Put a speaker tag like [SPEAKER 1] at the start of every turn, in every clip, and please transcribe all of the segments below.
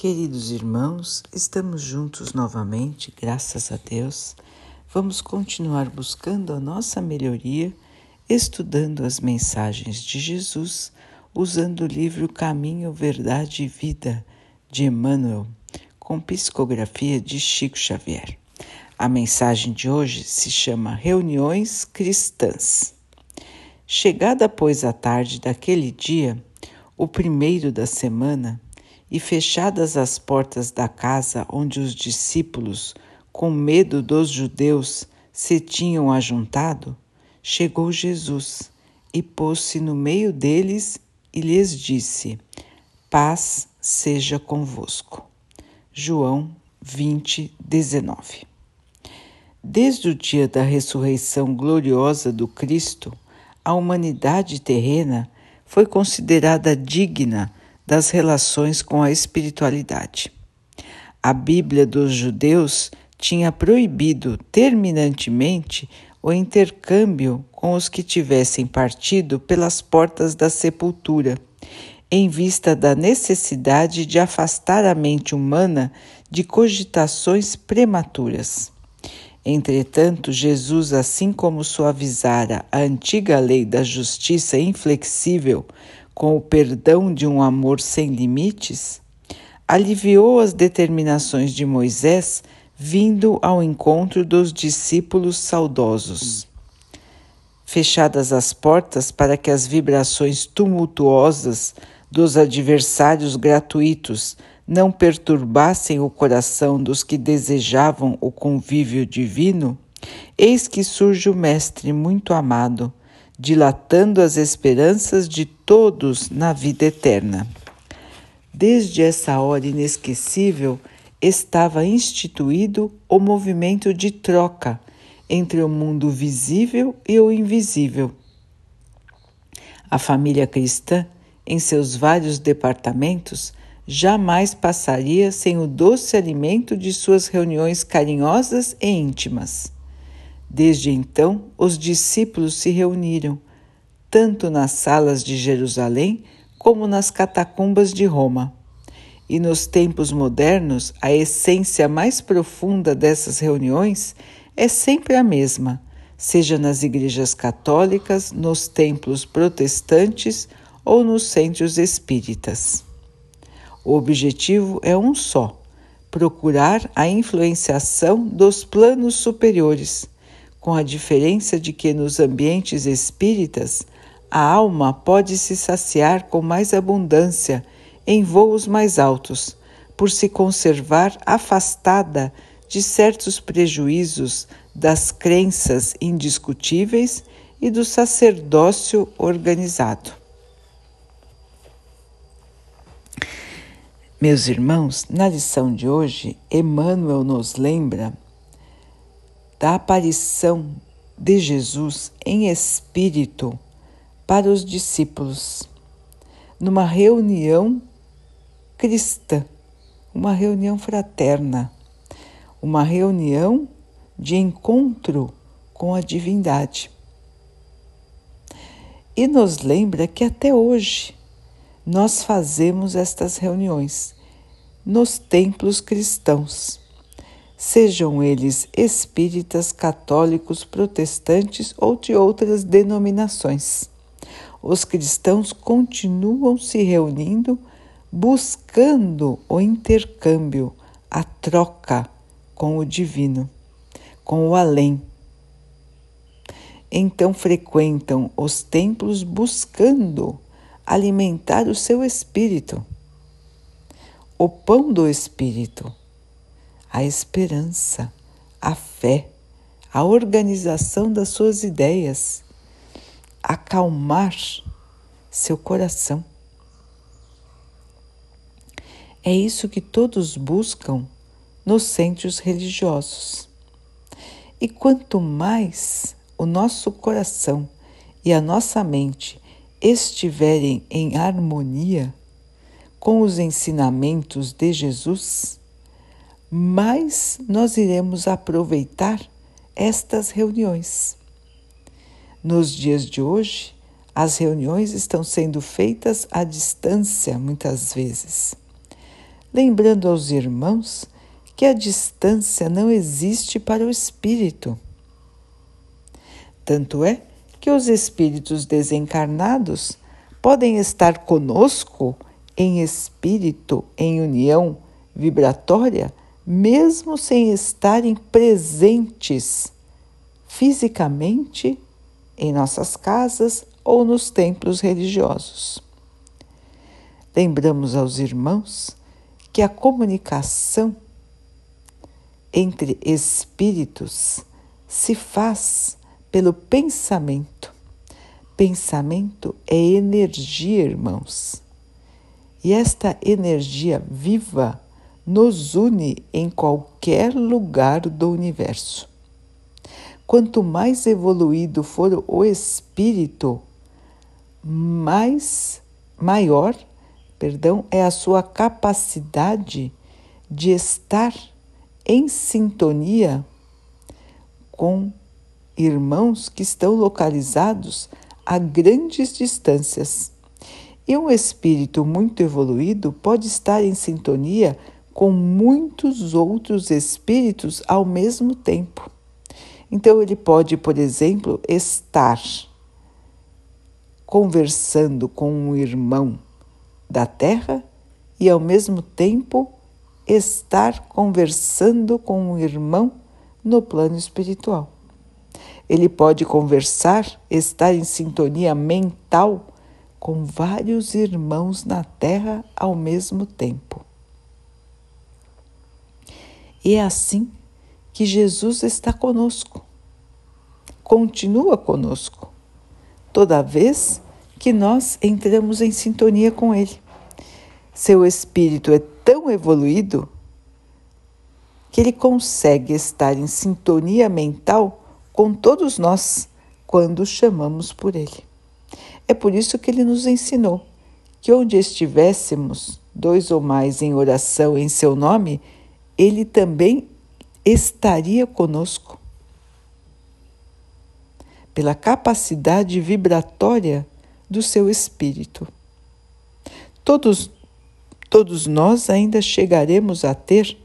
[SPEAKER 1] Queridos irmãos, estamos juntos novamente, graças a Deus. Vamos continuar buscando a nossa melhoria, estudando as mensagens de Jesus, usando o livro Caminho, Verdade e Vida de Emmanuel, com psicografia de Chico Xavier. A mensagem de hoje se chama Reuniões Cristãs. Chegada, pois, a tarde daquele dia, o primeiro da semana, e fechadas as portas da casa onde os discípulos, com medo dos judeus, se tinham ajuntado, chegou Jesus e pôs-se no meio deles e lhes disse: Paz seja convosco. João 20, 19. Desde o dia da ressurreição gloriosa do Cristo, a humanidade terrena foi considerada digna das relações com a espiritualidade. A Bíblia dos judeus tinha proibido terminantemente o intercâmbio com os que tivessem partido pelas portas da sepultura, em vista da necessidade de afastar a mente humana de cogitações prematuras. Entretanto, Jesus, assim como suavizara a antiga lei da justiça inflexível com o perdão de um amor sem limites, aliviou as determinações de Moisés vindo ao encontro dos discípulos saudosos. Fechadas as portas para que as vibrações tumultuosas dos adversários gratuitos não perturbassem o coração dos que desejavam o convívio divino, eis que surge o Mestre muito amado, dilatando as esperanças de todos na vida eterna. Desde essa hora inesquecível estava instituído o movimento de troca entre o mundo visível e o invisível. A família cristã, em seus vários departamentos, jamais passaria sem o doce alimento de suas reuniões carinhosas e íntimas. Desde então, os discípulos se reuniram, tanto nas salas de Jerusalém como nas catacumbas de Roma. E nos tempos modernos, a essência mais profunda dessas reuniões é sempre a mesma, seja nas igrejas católicas, nos templos protestantes ou nos centros espíritas. O objetivo é um só: procurar a influenciação dos planos superiores, com a diferença de que nos ambientes espíritas a alma pode se saciar com mais abundância em voos mais altos, por se conservar afastada de certos prejuízos das crenças indiscutíveis e do sacerdócio organizado. Meus irmãos, na lição de hoje, Emmanuel nos lembra da aparição de Jesus em espírito para os discípulos, numa reunião cristã, uma reunião fraterna, uma reunião de encontro com a divindade. E nos lembra que até hoje nós fazemos estas reuniões nos templos cristãos, sejam eles espíritas, católicos, protestantes ou de outras denominações. Os cristãos continuam se reunindo buscando o intercâmbio, a troca com o divino, com o além. Então frequentam os templos buscando alimentar o seu espírito. O pão do espírito, a esperança, a fé, a organização das suas ideias, acalmar seu coração. É isso que todos buscam nos centros religiosos. E quanto mais o nosso coração e a nossa mente estiverem em harmonia com os ensinamentos de Jesus, mais nós iremos aproveitar estas reuniões. Nos dias de hoje, as reuniões estão sendo feitas à distância muitas vezes. lembrando aos irmãos que a distância não existe para o espírito. Tanto é que os espíritos desencarnados podem estar conosco em espírito, em união vibratória, mesmo sem estarem presentes fisicamente em nossas casas ou nos templos religiosos. Lembramos aos irmãos que a comunicação entre espíritos se faz pelo pensamento. Pensamento é energia, irmãos. E esta energia viva nos une em qualquer lugar do universo. Quanto mais evoluído for o espírito, mais maior, perdão, é a sua capacidade de estar em sintonia com irmãos que estão localizados a grandes distâncias. E um espírito muito evoluído pode estar em sintonia com muitos outros espíritos ao mesmo tempo. Então, ele pode, por exemplo, estar conversando com um irmão da Terra e, ao mesmo tempo, estar conversando com um irmão no plano espiritual. Ele pode conversar, estar em sintonia mental com vários irmãos na Terra ao mesmo tempo. E é assim que Jesus está conosco, continua conosco, toda vez que nós entramos em sintonia com Ele. Seu espírito é tão evoluído que ele consegue estar em sintonia mental com todos nós quando chamamos por ele. É por isso que ele nos ensinou que onde estivéssemos, dois ou mais em oração em seu nome, ele também estaria conosco. Pela capacidade vibratória do seu espírito. Todos todos nós ainda chegaremos a ter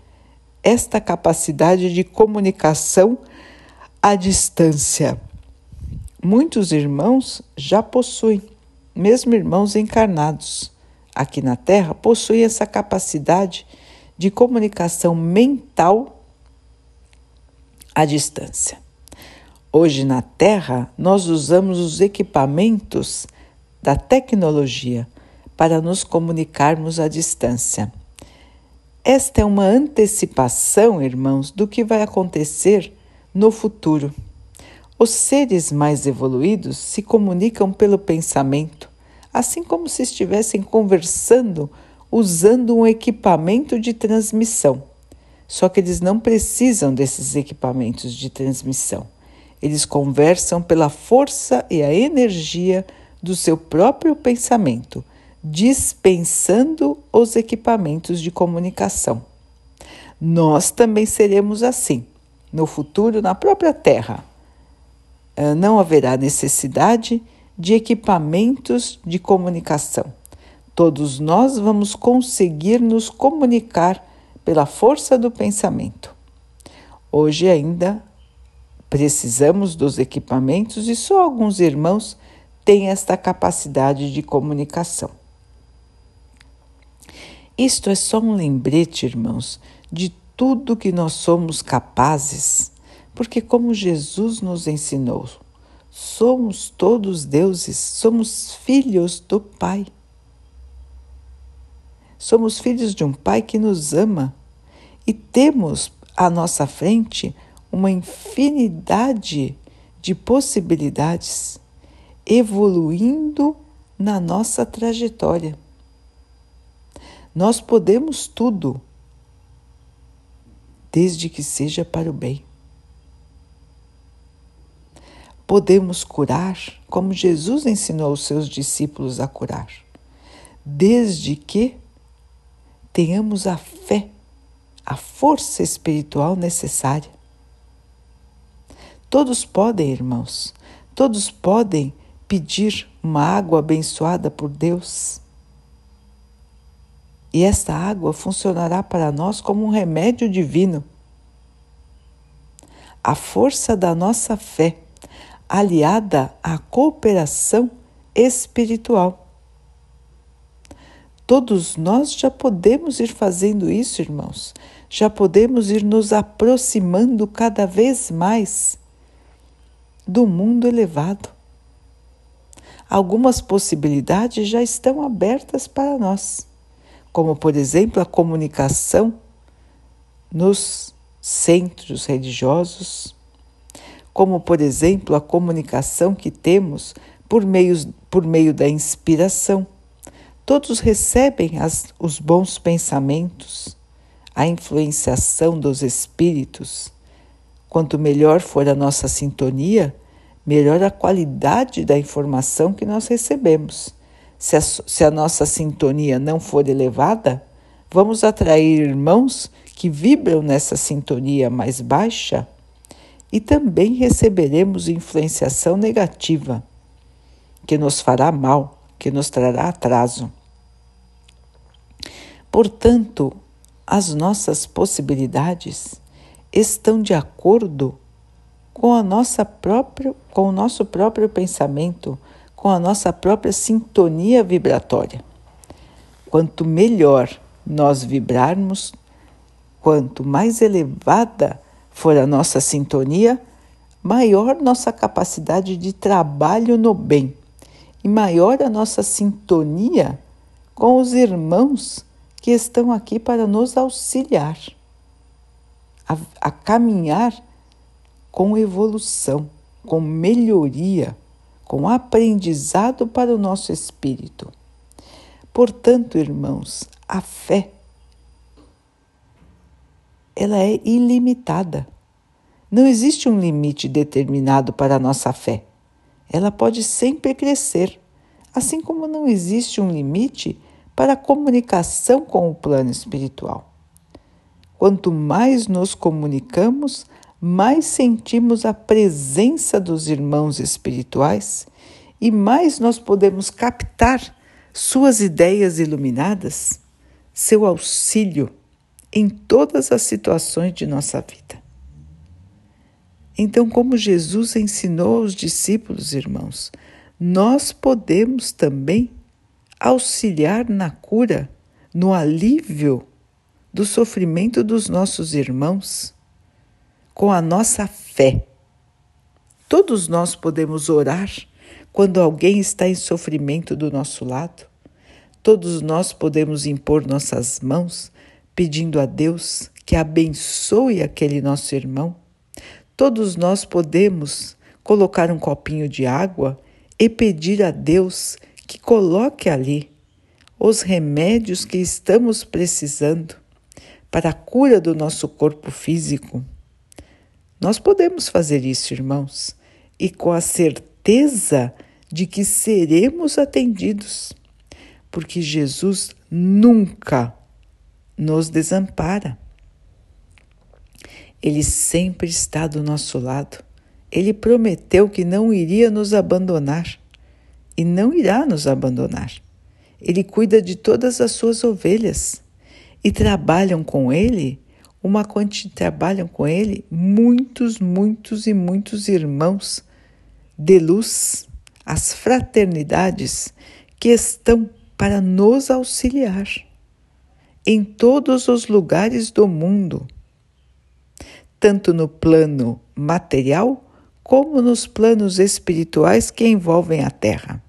[SPEAKER 1] esta capacidade de comunicação à distância. Muitos irmãos já possuem, mesmo irmãos encarnados aqui na Terra, possuem essa capacidade de comunicação mental à distância. Hoje na Terra, nós usamos os equipamentos da tecnologia para nos comunicarmos à distância. Esta é uma antecipação, irmãos, do que vai acontecer no futuro. Os seres mais evoluídos se comunicam pelo pensamento, assim como se estivessem conversando usando um equipamento de transmissão. Só que eles não precisam desses equipamentos de transmissão. Eles conversam pela força e a energia do seu próprio pensamento dispensando os equipamentos de comunicação. Nós também seremos assim no futuro na própria Terra. Eh, não haverá necessidade de equipamentos de comunicação. Todos nós vamos conseguir nos comunicar pela força do pensamento. Hoje ainda precisamos dos equipamentos e só alguns irmãos têm esta capacidade de comunicação. Isto é só um lembrete, irmãos, de tudo que nós somos capazes, porque, como Jesus nos ensinou, somos todos deuses, somos filhos do Pai. Somos filhos de um Pai que nos ama e temos à nossa frente uma infinidade de possibilidades evoluindo na nossa trajetória. Nós podemos tudo, desde que seja para o bem. Podemos curar como Jesus ensinou os seus discípulos a curar, desde que tenhamos a fé, a força espiritual necessária. Todos podem, irmãos, todos podem pedir uma água abençoada por Deus E esta água funcionará para nós como um remédio divino. A força da nossa fé, aliada à cooperação espiritual. Todos nós já podemos ir fazendo isso, irmãos. Já podemos ir nos aproximando cada vez mais do mundo elevado. Algumas possibilidades já estão abertas para nós como por exemplo a comunicação nos centros religiosos, como por exemplo a comunicação que temos por meio, por meio da inspiração. Todos recebem as, os bons pensamentos, a influenciação dos espíritos. Quanto melhor for a nossa sintonia, melhor a qualidade da informação que nós recebemos se a, se a nossa sintonia não for elevada, vamos atrair irmãos que vibram nessa sintonia mais baixa e também receberemos influenciação negativa, que nos fará mal, que nos trará atraso. Portanto, as nossas possibilidades estão de acordo com a nossa própria, com o nosso próprio pensamento, com a nossa própria sintonia vibratória. Quanto melhor nós vibrarmos, quanto mais elevada for a nossa sintonia, maior nossa capacidade de trabalho no bem e maior a nossa sintonia com os irmãos que estão aqui para nos auxiliar a, a caminhar com evolução, com melhoria com aprendizado para o nosso espírito. Portanto, irmãos, a fé ela é ilimitada. Não existe um limite determinado para a nossa fé. Ela pode sempre crescer, assim como não existe um limite para a comunicação com o plano espiritual. Quanto mais nos comunicamos, mais sentimos a presença dos irmãos espirituais e mais nós podemos captar suas ideias iluminadas, seu auxílio em todas as situações de nossa vida. Então, como Jesus ensinou aos discípulos, irmãos, nós podemos também auxiliar na cura, no alívio do sofrimento dos nossos irmãos com a nossa fé. Todos nós podemos orar quando alguém está em sofrimento do nosso lado. Todos nós podemos impor nossas mãos pedindo a Deus que abençoe aquele nosso irmão. Todos nós podemos colocar um copinho de água e pedir a Deus que coloque ali os remédios que estamos precisando para a cura do nosso corpo físico nós podemos fazer isso, irmãos, e com a certeza de que seremos atendidos, porque Jesus nunca nos desampara. Ele sempre está do nosso lado. Ele prometeu que não iria nos abandonar e não irá nos abandonar. Ele cuida de todas as suas ovelhas e trabalham com ele uma quantidade, trabalham com ele muitos, muitos e muitos irmãos de luz, as fraternidades que estão para nos auxiliar em todos os lugares do mundo, tanto no plano material como nos planos espirituais que envolvem a Terra.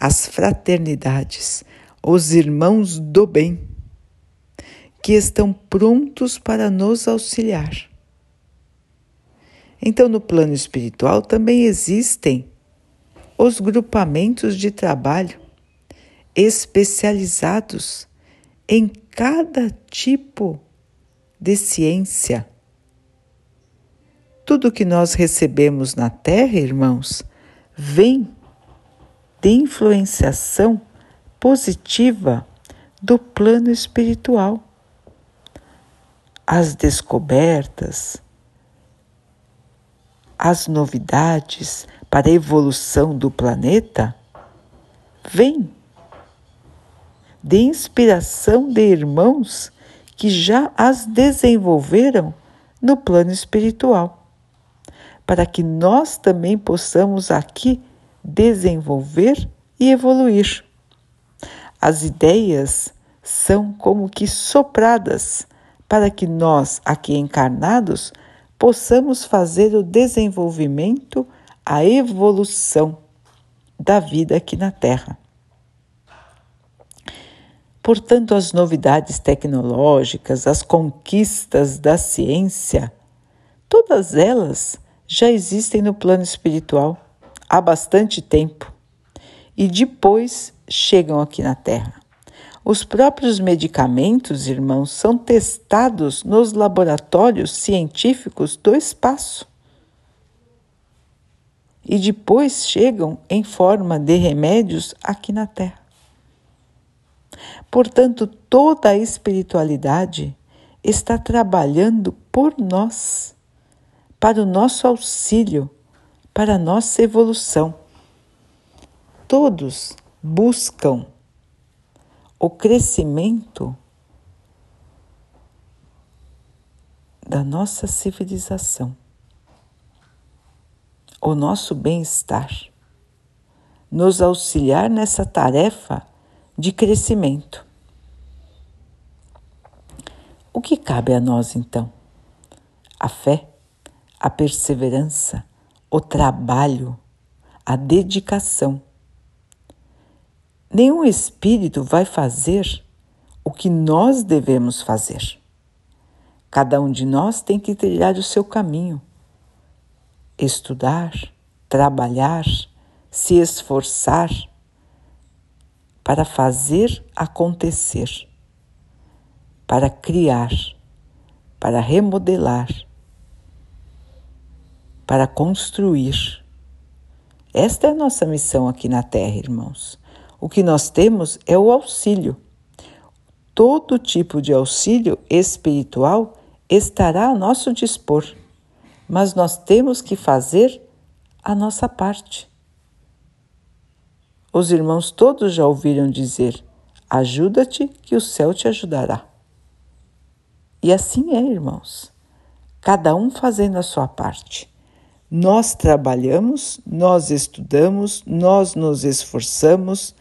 [SPEAKER 1] As fraternidades, os irmãos do bem que estão prontos para nos auxiliar. Então, no plano espiritual também existem os grupamentos de trabalho especializados em cada tipo de ciência. Tudo que nós recebemos na Terra, irmãos, vem de influenciação positiva do plano espiritual as descobertas, as novidades para a evolução do planeta vêm de inspiração de irmãos que já as desenvolveram no plano espiritual, para que nós também possamos aqui desenvolver e evoluir. As ideias são como que sopradas para que nós, aqui encarnados, possamos fazer o desenvolvimento, a evolução da vida aqui na Terra. Portanto, as novidades tecnológicas, as conquistas da ciência, todas elas já existem no plano espiritual há bastante tempo e depois chegam aqui na Terra. Os próprios medicamentos, irmãos, são testados nos laboratórios científicos do espaço e depois chegam em forma de remédios aqui na Terra. Portanto, toda a espiritualidade está trabalhando por nós, para o nosso auxílio, para a nossa evolução. Todos buscam o crescimento da nossa civilização, o nosso bem-estar, nos auxiliar nessa tarefa de crescimento. O que cabe a nós então? A fé, a perseverança, o trabalho, a dedicação. Nenhum espírito vai fazer o que nós devemos fazer. Cada um de nós tem que trilhar o seu caminho, estudar, trabalhar, se esforçar para fazer acontecer, para criar, para remodelar, para construir. Esta é a nossa missão aqui na Terra, irmãos. O que nós temos é o auxílio. Todo tipo de auxílio espiritual estará a nosso dispor, mas nós temos que fazer a nossa parte. Os irmãos todos já ouviram dizer: ajuda-te, que o céu te ajudará. E assim é, irmãos, cada um fazendo a sua parte. Nós trabalhamos, nós estudamos, nós nos esforçamos,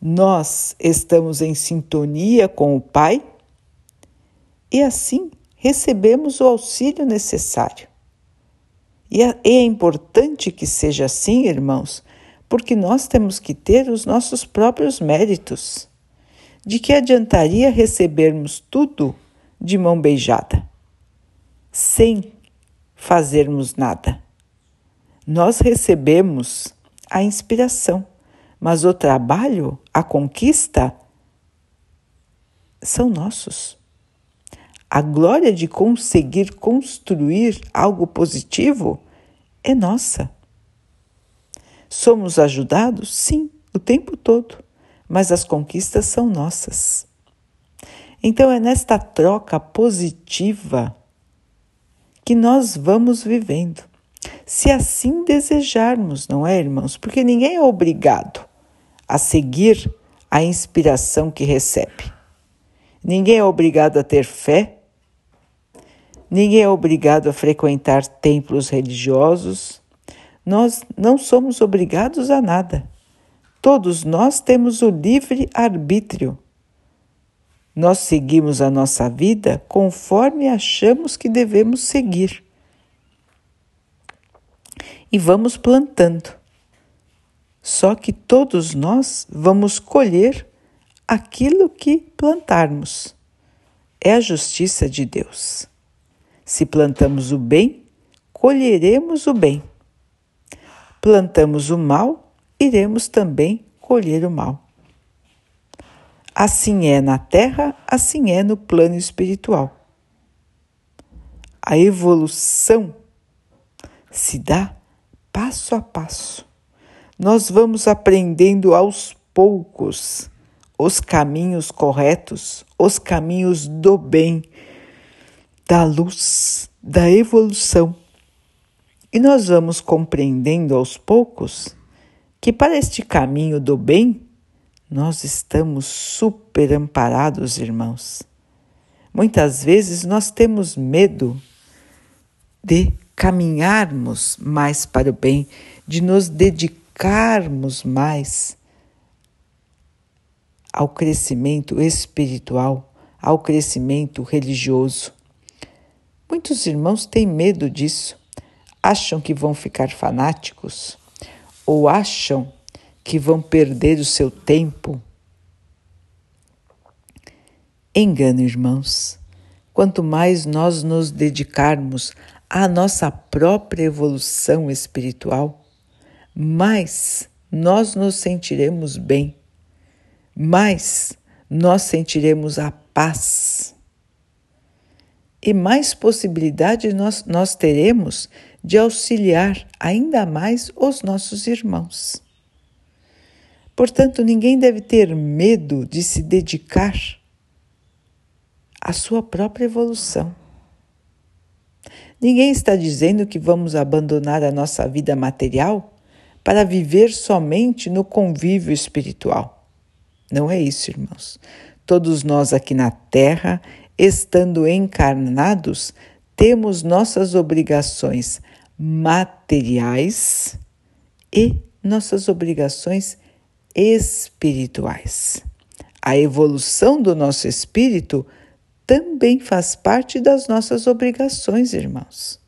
[SPEAKER 1] nós estamos em sintonia com o Pai e assim recebemos o auxílio necessário. E é, é importante que seja assim, irmãos, porque nós temos que ter os nossos próprios méritos. De que adiantaria recebermos tudo de mão beijada, sem fazermos nada? Nós recebemos a inspiração, mas o trabalho, a conquista, são nossos. A glória de conseguir construir algo positivo é nossa. Somos ajudados? Sim, o tempo todo, mas as conquistas são nossas. Então é nesta troca positiva que nós vamos vivendo. Se assim desejarmos, não é, irmãos? Porque ninguém é obrigado a seguir a inspiração que recebe. Ninguém é obrigado a ter fé, ninguém é obrigado a frequentar templos religiosos, nós não somos obrigados a nada. Todos nós temos o livre arbítrio. Nós seguimos a nossa vida conforme achamos que devemos seguir. E vamos plantando. Só que todos nós vamos colher aquilo que plantarmos. É a justiça de Deus. Se plantamos o bem, colheremos o bem plantamos o mal, iremos também colher o mal. Assim é na Terra, assim é no plano espiritual. A evolução se dá passo a passo. Nós vamos aprendendo aos poucos os caminhos corretos, os caminhos do bem, da luz, da evolução. E nós vamos compreendendo aos poucos que para este caminho do bem nós estamos super amparados, irmãos. Muitas vezes nós temos medo de caminharmos mais para o bem, de nos dedicarmos mais ao crescimento espiritual, ao crescimento religioso. Muitos irmãos têm medo disso, acham que vão ficar fanáticos ou acham que vão perder o seu tempo. Engano, irmãos. Quanto mais nós nos dedicarmos à nossa própria evolução espiritual, mais nós nos sentiremos bem, mais nós sentiremos a paz e mais possibilidade nós, nós teremos de auxiliar ainda mais os nossos irmãos. Portanto, ninguém deve ter medo de se dedicar à sua própria evolução. Ninguém está dizendo que vamos abandonar a nossa vida material para viver somente no convívio espiritual. Não é isso, irmãos. Todos nós aqui na Terra estando encarnados, temos nossas obrigações materiais e nossas obrigações espirituais. A evolução do nosso espírito também faz parte das nossas obrigações, irmãos.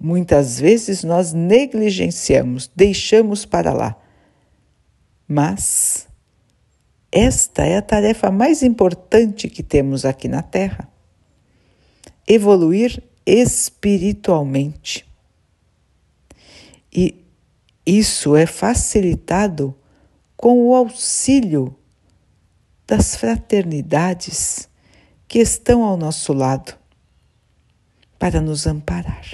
[SPEAKER 1] Muitas vezes nós negligenciamos, deixamos para lá. Mas esta é a tarefa mais importante que temos aqui na Terra. Evoluir espiritualmente. E isso é facilitado com o auxílio das fraternidades que estão ao nosso lado para nos amparar.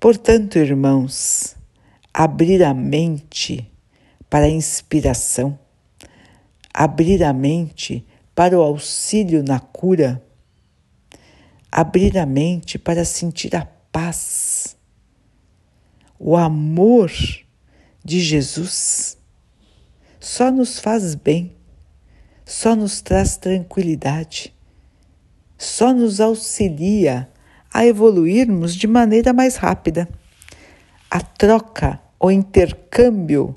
[SPEAKER 1] Portanto, irmãos, abrir a mente para a inspiração, abrir a mente para o auxílio na cura, abrir a mente para sentir a paz, o amor de Jesus só nos faz bem, só nos traz tranquilidade, só nos auxilia a evoluirmos de maneira mais rápida. A troca, o intercâmbio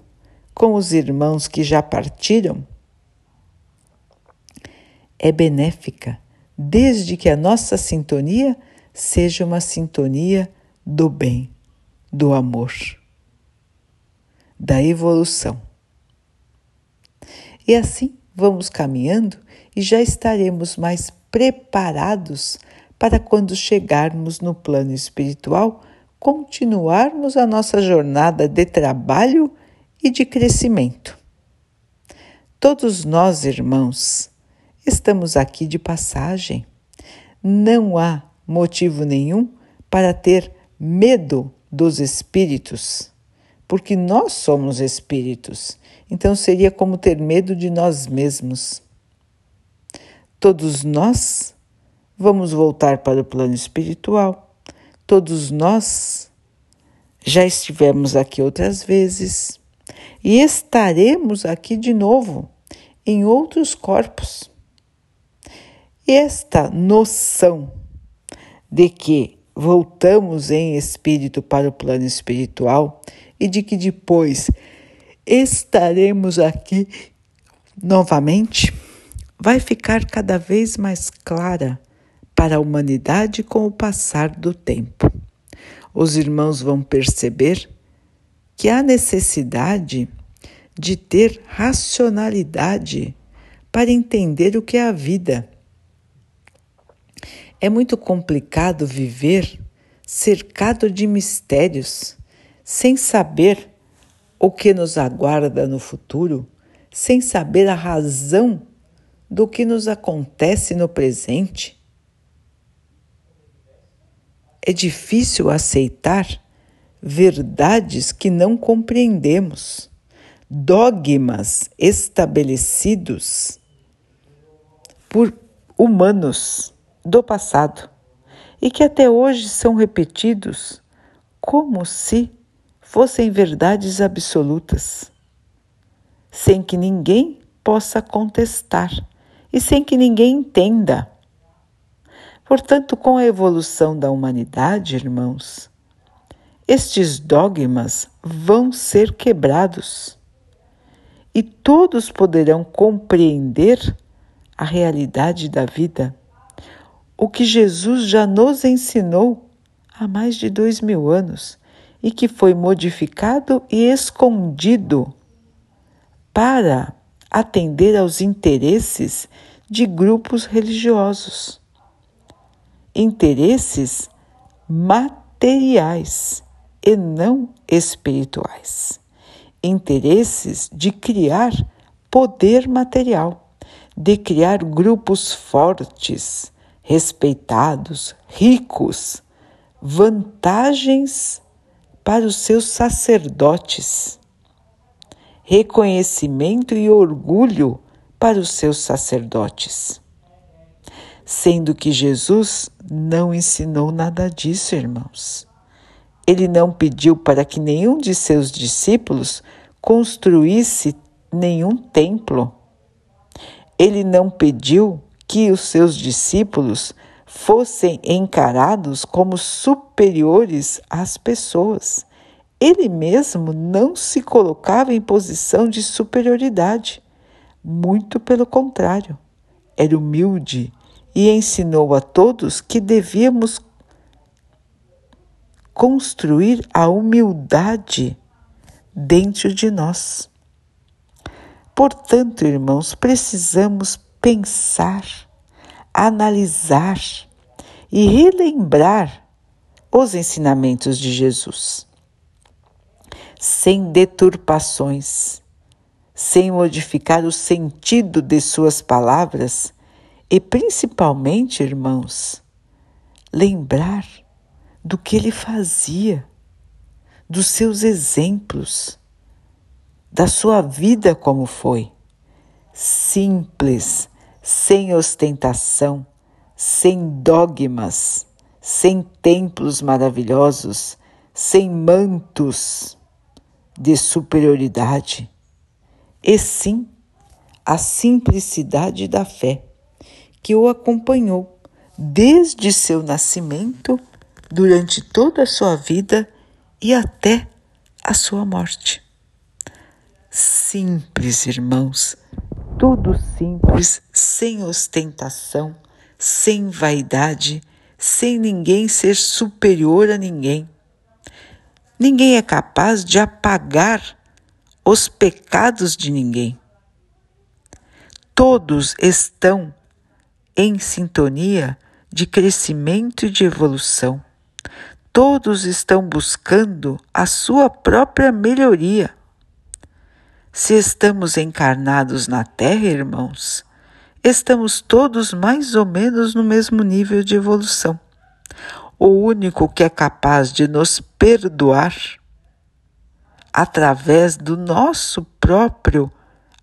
[SPEAKER 1] com os irmãos que já partiram é benéfica, desde que a nossa sintonia seja uma sintonia do bem, do amor, da evolução. E assim vamos caminhando e já estaremos mais preparados para quando chegarmos no plano espiritual, continuarmos a nossa jornada de trabalho e de crescimento. Todos nós, irmãos, estamos aqui de passagem. Não há motivo nenhum para ter medo dos espíritos, porque nós somos espíritos, então seria como ter medo de nós mesmos. Todos nós vamos voltar para o plano espiritual, todos nós já estivemos aqui outras vezes e estaremos aqui de novo em outros corpos. Esta noção de que voltamos em espírito para o plano espiritual e de que depois estaremos aqui novamente vai ficar cada vez mais clara para a humanidade com o passar do tempo. Os irmãos vão perceber que há necessidade de ter racionalidade para entender o que é a vida. É muito complicado viver cercado de mistérios, sem saber o que nos aguarda no futuro, sem saber a razão do que nos acontece no presente. É difícil aceitar verdades que não compreendemos dogmas estabelecidos por humanos do passado e que até hoje são repetidos como se fossem verdades absolutas. sem que ninguém possa contestar e sem que ninguém entenda. Portanto, com a evolução da humanidade, irmãos, estes dogmas vão ser quebrados e todos poderão compreender a realidade da vida, o que Jesus já nos ensinou há mais de dois mil anos e que foi modificado e escondido para atender aos interesses de grupos religiosos, interesses materiais e não espirituais, interesses de criar poder material, de criar grupos fortes, respeitados, ricos, vantagens para os seus sacerdotes, reconhecimento e orgulho para os seus sacerdotes. Sendo que Jesus não ensinou nada disso, irmãos. Ele não pediu para que nenhum de seus discípulos construísse nenhum templo. Ele não pediu que os seus discípulos fossem encarados como superiores às pessoas. Ele mesmo não se colocava em posição de superioridade. Muito pelo contrário, era humilde e ensinou a todos que devíamos construir a humildade dentro de nós. Portanto, irmãos, precisamos pensar analisar e relembrar os ensinamentos de Jesus, sem deturpações, sem modificar o sentido de suas palavras e, principalmente, irmãos, lembrar do que ele fazia, dos seus exemplos, da sua vida como foi. Simples, sem ostentação, sem dogmas, sem templos maravilhosos, sem mantos de superioridade, e sim a simplicidade da fé que o acompanhou desde seu nascimento, durante toda a sua vida e até a sua morte. Simples, irmãos, tudo simples, sem ostentação, sem vaidade, sem ninguém ser superior a ninguém. Ninguém é capaz de apagar os pecados de ninguém. Todos estão em sintonia de crescimento e de evolução. Todos estão buscando a sua própria melhoria. Se estamos encarnados na Terra, irmãos, estamos todos mais ou menos no mesmo nível de evolução. O único que é capaz de nos perdoar através do nosso próprio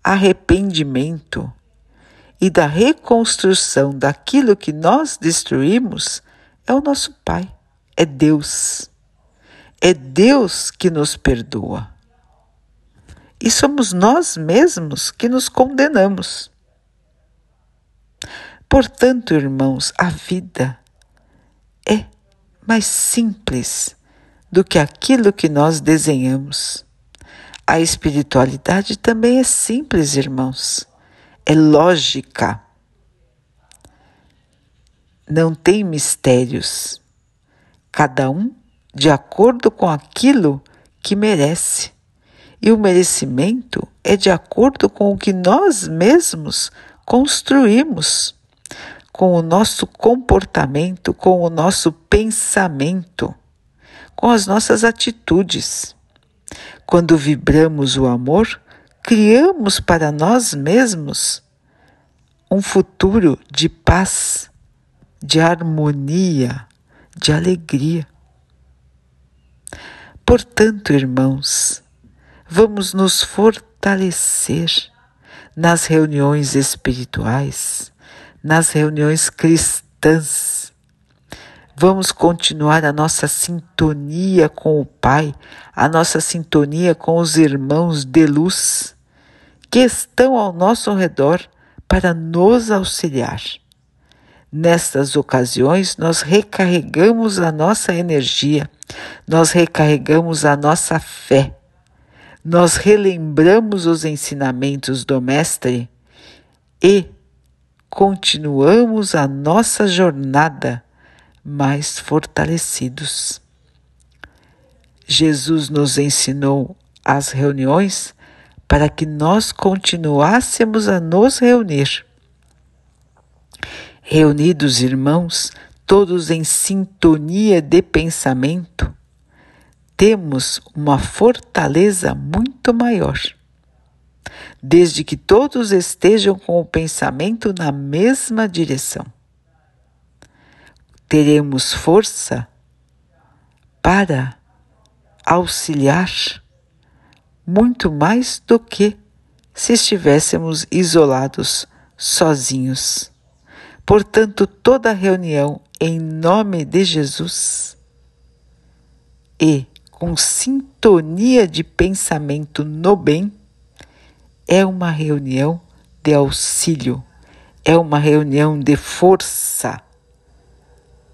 [SPEAKER 1] arrependimento e da reconstrução daquilo que nós destruímos é o nosso Pai, é Deus. É Deus que nos perdoa e somos nós mesmos que nos condenamos. Portanto, irmãos, a vida é mais simples do que aquilo que nós desenhamos. A espiritualidade também é simples, irmãos. É lógica. Não tem mistérios. Cada um de acordo com aquilo que merece. E o merecimento é de acordo com o que nós mesmos construímos, com o nosso comportamento, com o nosso pensamento, com as nossas atitudes. Quando vibramos o amor, criamos para nós mesmos um futuro de paz, de harmonia, de alegria. Portanto, irmãos, Vamos nos fortalecer nas reuniões espirituais, nas reuniões cristãs. Vamos continuar a nossa sintonia com o Pai, a nossa sintonia com os irmãos de luz, que estão ao nosso redor para nos auxiliar. Nestas ocasiões, nós recarregamos a nossa energia, nós recarregamos a nossa fé, nós relembramos os ensinamentos do Mestre e continuamos a nossa jornada mais fortalecidos. Jesus nos ensinou as reuniões para que nós continuássemos a nos reunir. Reunidos irmãos, todos em sintonia de pensamento, temos uma fortaleza muito maior. Desde que todos estejam com o pensamento na mesma direção, teremos força para auxiliar muito mais do que se estivéssemos isolados, sozinhos. Portanto, toda reunião em nome de Jesus e com sintonia de pensamento no bem é uma reunião de auxílio, é uma reunião de força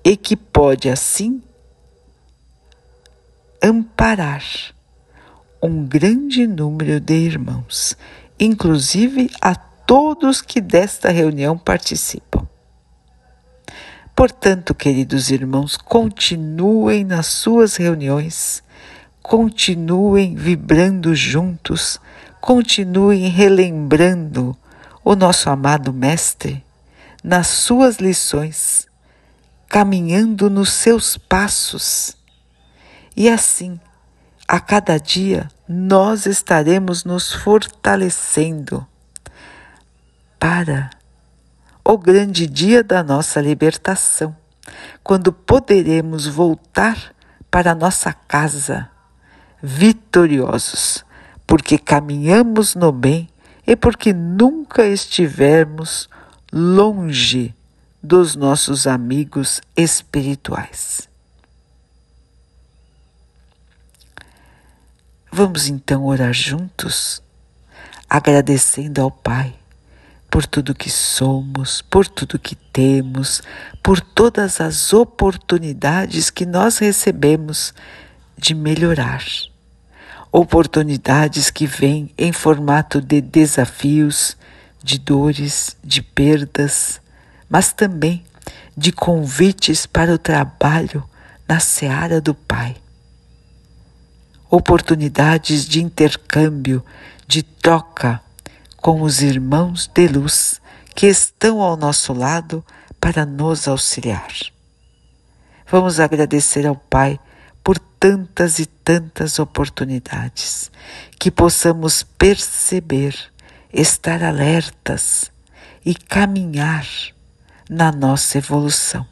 [SPEAKER 1] e que pode assim amparar um grande número de irmãos, inclusive a todos que desta reunião participam. Portanto, queridos irmãos, continuem nas suas reuniões, continuem vibrando juntos, continuem relembrando o nosso amado Mestre nas suas lições, caminhando nos seus passos. E assim, a cada dia nós estaremos nos fortalecendo para o grande dia da nossa libertação, quando poderemos voltar para nossa casa vitoriosos, porque caminhamos no bem e porque nunca estivermos longe dos nossos amigos espirituais. Vamos então orar juntos, agradecendo ao Pai por tudo que somos, por tudo que temos, por todas as oportunidades que nós recebemos de melhorar. Oportunidades que vêm em formato de desafios, de dores, de perdas, mas também de convites para o trabalho na seara do Pai oportunidades de intercâmbio, de troca com os irmãos de luz que estão ao nosso lado para nos auxiliar. Vamos agradecer ao Pai por tantas e tantas oportunidades, que possamos perceber, estar alertas e caminhar na nossa evolução.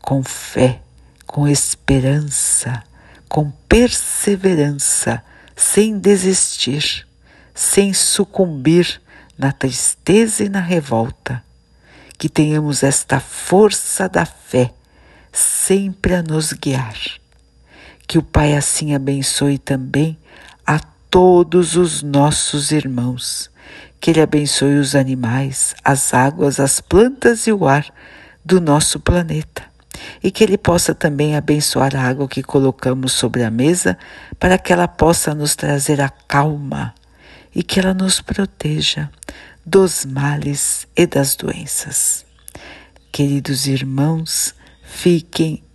[SPEAKER 1] Com fé, com esperança, com perseverança, sem desistir, sem sucumbir na tristeza e na revolta. Que tenhamos esta força da fé sempre a nos guiar. Que o Pai assim abençoe também a todos os nossos irmãos. Que Ele abençoe os animais, as águas, as plantas e o ar do nosso planeta e que Ele possa também abençoar a água que colocamos sobre a mesa para que ela possa nos trazer a calma e que ela nos proteja dos males e das doenças. Queridos irmãos, fiquem,